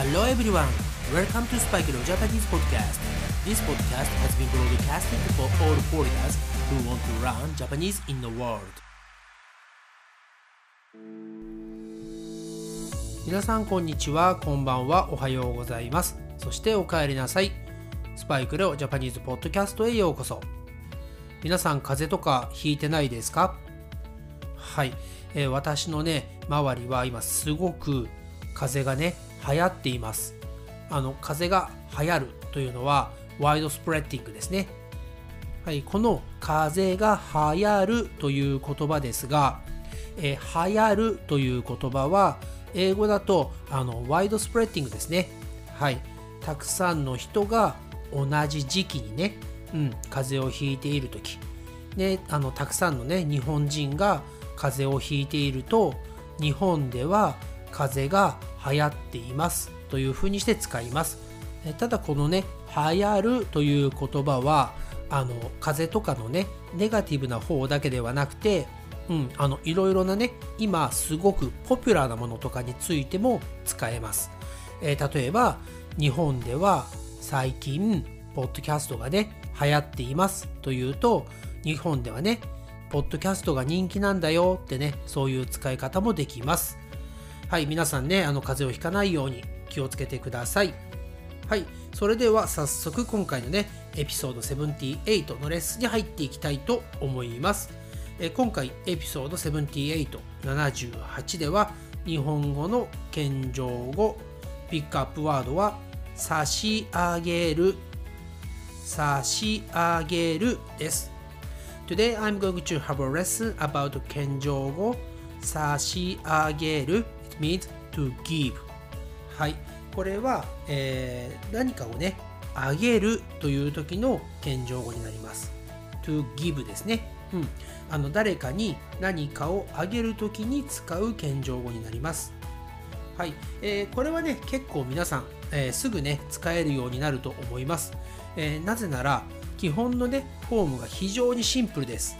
Hello everyone, welcome to Spike Leo Japanese podcast. This podcast has been broadcasted for all foreigners who want to learn Japanese in the world. 皆さんこんにちは、こんばんは、おはようございます。そしてお帰りなさい。スパイクレオジャパニーズポッドキャストへようこそ。皆さん風邪とかひいてないですかはい、えー私のね、周りは今すごく風邪がね、流行っています。あの、風が流行るというのは、ワイドスプレッディングですね。はい、この風が流行るという言葉ですが、えー流行るという言葉は、英語だとあのワイドスプレッディングですね。はい、たくさんの人が同じ時期にね、うん、風邪をひいている時ね、あのたくさんのね日本人が風邪をひいていると日本では風邪が流行っていますというふうにして使います。ただこのね流行るという言葉はあの風邪とかのねネガティブな方だけではなくてうん、あのいろいろなね今すごくポピュラーなものとかについても使えます、えー例えば日本では最近ポッドキャストがね流行っていますというと日本ではねポッドキャストが人気なんだよってねそういう使い方もできます。はい皆さんねあの風邪をひかないように気をつけてくださいはい、それでは早速今回のね、エピソード78のレッスンに入っていきたいと思います。え今回エピソード78、78では日本語の謙譲語、ピックアップワードは差し上げる、差し上げるです。Today I'm going to have a lesson about 謙譲語、差し上げる。Means to give. はい、これは、えー何かをね、あげるという時の謙譲語になります。to give ですね。うん、あの誰かに何かをあげる時に使う謙譲語になります。はい、えーこれはね、結構皆さん、えーすぐね、使えるようになると思います。えーなぜなら、基本のね、フォームが非常にシンプルです。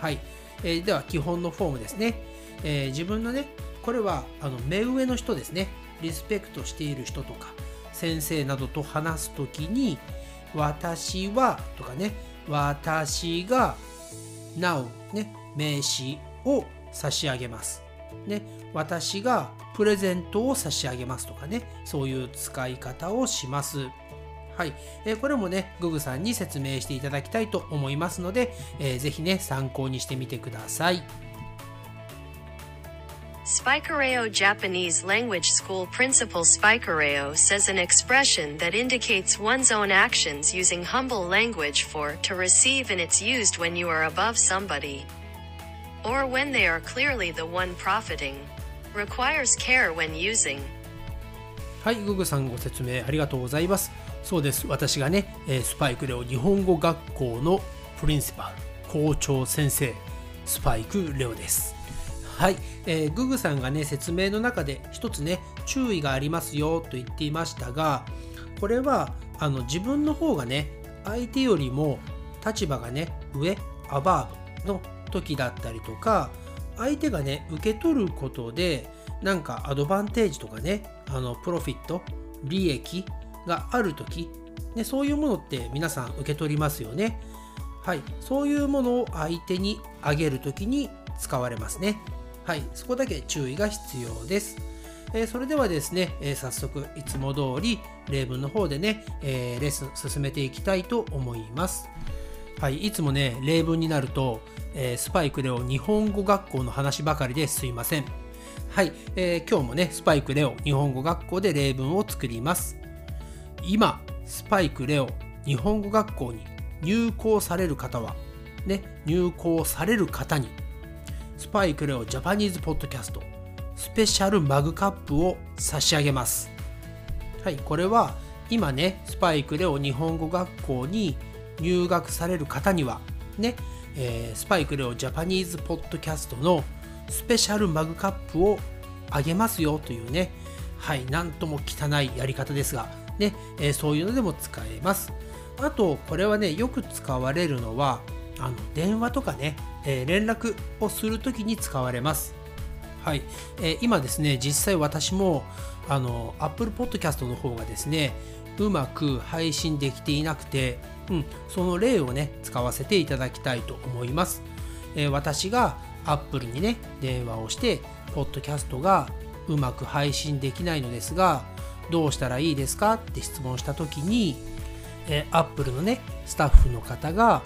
はい、えーでは基本のフォームですね。え自分のね、これはあの目上の人ですね。リスペクトしている人とか、先生などと話すときに、私はとかね、私が、なお、ね、名詞を差し上げます。ね、私がプレゼントを差し上げますとかね、そういう使い方をします。はい、えーこれもね、ググさんに説明していただきたいと思いますので、えーぜひね、参考にしてみてください。Spikereo Japanese Language School Principal Spikereo says an expression that indicates one's own actions using humble language for to receive and it's used when you are above somebody. Or when they are clearly the one profiting. Requires care when using. はい、ググさんご説明ありがとうございます。そうです、私がね、えースパイクレオ日本語学校のプリンシパル、校長先生、スパイクレオです。 はい、えーググさんがね、説明の中で一つね、注意がありますよと言っていましたが、これはあの自分の方がね、相手よりも立場がね、上、アバーブの時だったりとか、相手がね、受け取ることで、なんかアドバンテージとかね、あのプロフィット、利益がある時ね、そういうものって皆さん受け取りますよね。はい、そういうものを相手にあげるときに使われますね。はい、そこだけ注意が必要です。えそれではですね、え早速いつも通り例文の方でね、えレッスン進めていきたいと思います。はい、いつもね、例文になると、えスパイクレオ日本語学校の話ばかりですいません。はい、えー今日もね、スパイクレオ日本語学校で例文を作ります。今、スパイクレオ日本語学校に入校される方は、ね、入校される方に、スパイクレオジャパニーズポッドキャストスペシャルマグカップを差し上げます。はい、これは今ね、スパイクレオ日本語学校に入学される方には、ね、えースパイクレオジャパニーズポッドキャストのスペシャルマグカップをあげますよというね、はい、なんとも汚いやり方ですが、ね、えーそういうのでも使えます。あと、これはね、よく使われるのは、あの電話とかね、えー連絡をするときに使われます。はい、えー今ですね実際私もあの Apple Podcast の方がですねうまく配信できていなくて、うん、その例をね使わせていただきたいと思います、えー私が Apple にね電話をしてポッドキャストがうまく配信できないのですがどうしたらいいですかって質問した時に、えー、Apple のねスタッフの方が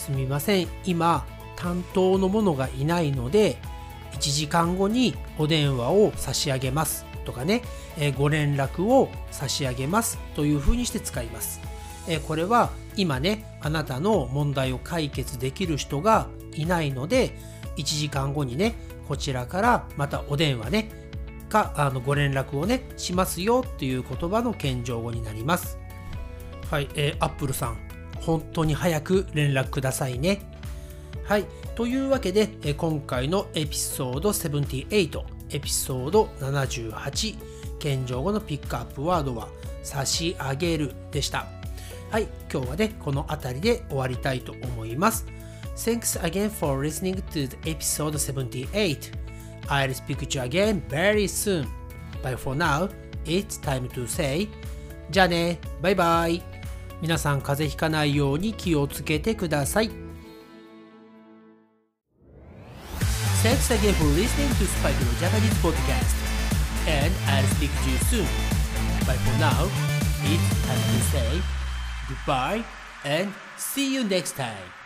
すみません。今担当の者がいないので1時間後にお電話を差し上げますとかね、えーご連絡を差し上げますというふうにして使います、えーこれは今ねあなたの問題を解決できる人がいないので1時間後にねこちらからまたお電話ねかあのご連絡をねしますよっていう言葉の謙譲語になります。はい、えー、アップルさん。本当に早く連絡くださいねはい。というわけで、え今回のエピソード78、エピソード78、謙譲語のピックアップワードは、差し上げるでした。はい。今日はね、この辺りで終わりたいと思います。Thanks again for listening to the episode 78. I'll speak to you again very soon. But for now, it's time to say じゃあね、バイバイ。皆さん風邪ひかないように気をつけてください。Thanks again for listening to Spike の Japanese podcast. And I'll speak to you soon. But for now, it's time to say goodbye and see you next time.